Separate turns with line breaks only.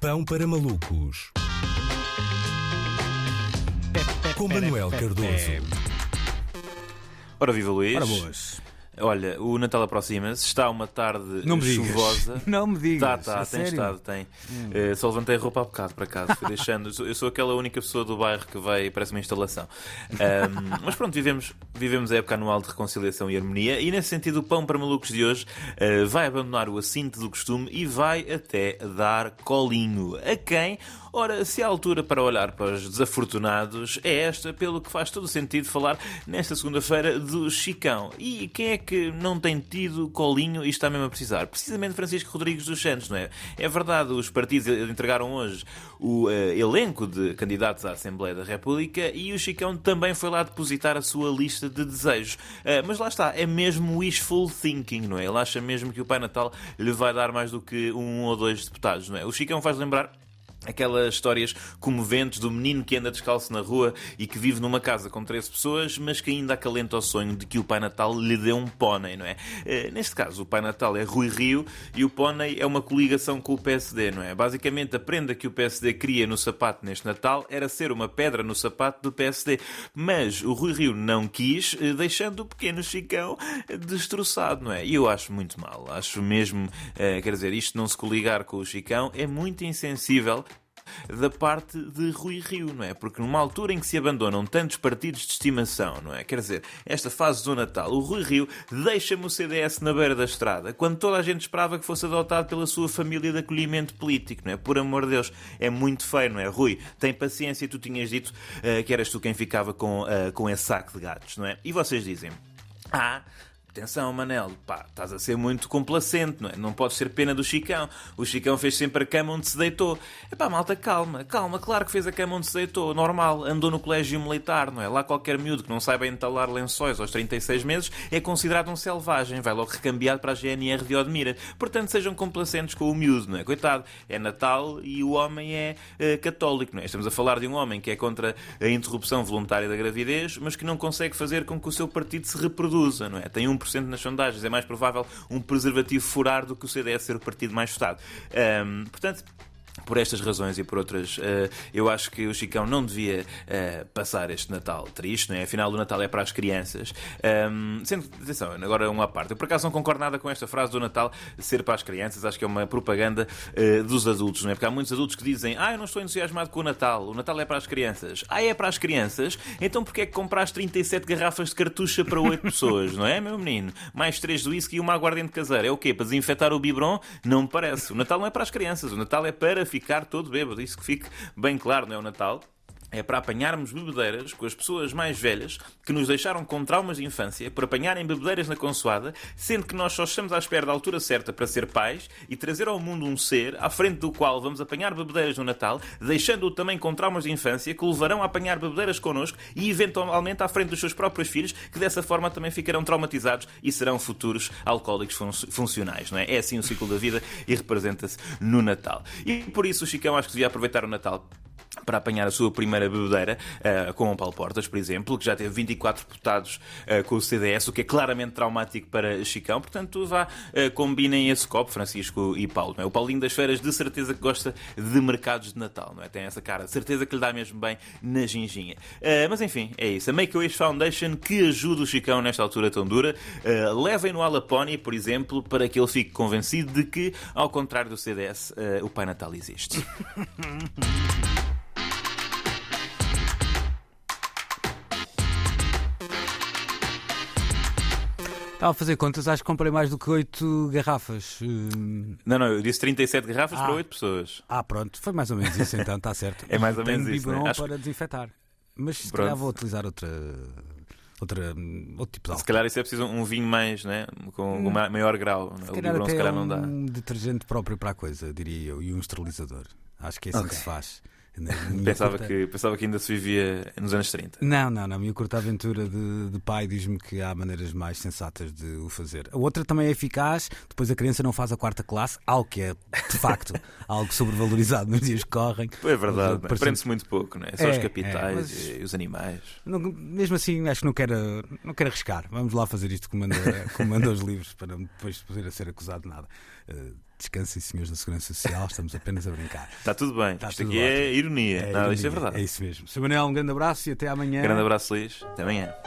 Pão para malucos. Com Manuel Cardoso.
Ora viva Luís.
Ora boas.
Olha, o Natal aproxima-se, está uma tarde
Não
chuvosa.
Não me digas.
Tá, tá,
a
tem
sério?
estado, tem. Eh, só levantei a roupa há bocado para casa, fui deixando. Eu sou, aquela única pessoa do bairro que vai parece uma instalação. Ahm, mas pronto, vivemos, vivemos a época anual de reconciliação e harmonia, e nesse sentido, o Pão para Malucos de hoje eh, vai abandonar o assinto do costume e vai até dar colinho. A quem? Ora, se a altura para olhar para os desafortunados é esta, pelo que faz todo o sentido falar nesta segunda-feira do Chicão. E quem é que não tem tido colinho e está mesmo a precisar? Precisamente Francisco Rodrigues dos Santos, não é? É verdade, os partidos entregaram hoje o eh, elenco de candidatos à Assembleia da República e o Chicão também foi lá depositar a sua lista de desejos. Eh, mas lá está, é mesmo wishful thinking, não é? Ele acha mesmo que o Pai Natal lhe vai dar mais do que um ou dois deputados, não é? O Chicão faz lembrar Aquelas histórias comoventes do menino que anda descalço na rua e que vive numa casa com 13 pessoas, mas que ainda acalenta o sonho de que o Pai Natal lhe dê um pônei, não é? Eh, Neste caso, o Pai Natal é Rui Rio e o pônei é uma coligação com o PSD, não é? Basicamente, a prenda que o PSD queria no sapato neste Natal era ser uma pedra no sapato do PSD. Mas o Rui Rio não quis, eh, deixando o pequeno Chicão destroçado, não é? E eu acho muito mal. Acho mesmo, eh, quer dizer, isto não se coligar com o Chicão é muito insensível da parte de Rui Rio, não é? Porque numa altura em que se abandonam tantos partidos de estimação, não é? Quer dizer, esta fase do Natal, o Rui Rio deixa-me o CDS na beira da estrada, quando toda a gente esperava que fosse adotado pela sua família de acolhimento político, não é? Por amor de Deus, é muito feio, não é? Rui, tem paciência, tu tinhas dito eh, que eras tu quem ficava com, eh, com esse saco de gatos, não é? E vocês dizem, ah, Atenção, Manel, pá, estás a ser muito complacente, não é? Não podes ser pena do Chicão. O Chicão fez sempre a cama onde se deitou. Epá, malta, calma, calma, claro que fez a cama onde se deitou, normal, andou no colégio militar, não é? Lá qualquer miúdo que não saiba entalar lençóis aos 36 meses é considerado um selvagem, vai logo recambiado para a GNR de Odmira. Portanto, sejam complacentes com o miúdo, não é? Coitado, é Natal e o homem é eh, católico, não é? Estamos a falar de um homem que é contra a interrupção voluntária da gravidez, mas que não consegue fazer com que o seu partido se reproduza, não é? Tem 1% nas sondagens, é mais provável um preservativo furar do que o CDS ser o partido mais votado. Ahm, portanto, por estas razões e por outras, eh, eu acho que o Chicão não devia eh, passar este Natal triste, não é? Afinal, o Natal é para as crianças. Ahm, sendo, atenção, agora uma parte. Eu por acaso não concordo nada com esta frase do Natal ser para as crianças, acho que é uma propaganda eh, dos adultos, não é? Porque há muitos adultos que dizem: Ah, eu não estou entusiasmado com o Natal, o Natal é para as crianças. Ah, é para as crianças? Então porquê é que compraste 37 garrafas de cartucha para 8 pessoas, não é, meu menino? Mais 3 de whisky e uma aguardente caseira. É o quê? Para desinfetar o biberon? Não me parece. O Natal não é para as crianças, o Natal é para ficar todo bêbado. Isso que fique bem claro, não é o Natal? É para apanharmos bebedeiras com as pessoas mais velhas que nos deixaram com traumas de infância, por apanharem bebedeiras na consoada, sendo que nós só estamos à espera da altura certa para ser pais e trazer ao mundo um ser à frente do qual vamos apanhar bebedeiras no Natal, deixando-o também com traumas de infância que o levarão a apanhar bebedeiras connosco e eventualmente à frente dos seus próprios filhos, que dessa forma também ficarão traumatizados e serão futuros alcoólicos fun- funcionais, não é? É assim o ciclo da vida e representa-se no Natal. E por isso o Chicão acho que devia aproveitar o Natal para apanhar a sua primeira bebedeira, eh, com o Paulo Portas, por exemplo, que já teve 24 deputados eh, com o CDS, o que é claramente traumático para Chicão. Portanto, vá, eh, combinem esse copo, Francisco e Paulo. É? O Paulinho das Feiras, de certeza que gosta de mercados de Natal, não é? Tem essa cara, de certeza que lhe dá mesmo bem na ginginha. Mas enfim, é isso. A Make-A-Wish Foundation que ajuda o Chicão nesta altura tão dura. Levem-no à Lapónia, por exemplo, para que ele fique convencido de que, ao contrário do CDS, o Pai Natal existe.
Estava a fazer contas, acho que comprei mais do que 8 garrafas. Hum,
Não, não, eu disse 37 garrafas
Ah.
para 8 pessoas.
Ah, pronto, foi mais ou menos isso então, está certo.
É mais ou
Tenho
menos isso,
biberon
né? Acho
para desinfetar. Mas se
Pronto.
calhar vou utilizar outra, outra, outro tipo de
Se
álcool.
calhar isso é preciso um vinho mais, né? com, ma- maior grau.
Se
O
calhar
biberon se calhar não dá.
um detergente próprio para a coisa, diria eu, e um esterilizador. Acho que é assim
Ok.
que se faz.
Pensava
curta-
que, pensava que ainda se vivia nos anos 30.
Não, não, não. A minha curta aventura de, de pai diz-me que há maneiras mais sensatas de o fazer. A outra também é eficaz, depois a criança não faz a quarta classe, algo que é, de facto, algo sobrevalorizado nos dias que correm.
É verdade,
parecendo-
aprende-se muito pouco, né? Só
É,
os
é,
capitais
mas-
e os animais.
Não- mesmo assim, acho que não quero, não quero arriscar. Vamos lá fazer isto como manda, como manda os livros, para depois poder ser acusado de nada. Eh, Descansem, senhores da Segurança Social, estamos apenas a brincar.
Está tudo bem.
Está
Isto
tudo
aqui é
ótimo.
ironia. Não, isto é
ironia,
verdade.
É isso mesmo. Sr. Manuel, um grande abraço e até amanhã.
Grande abraço, Luís. Até amanhã.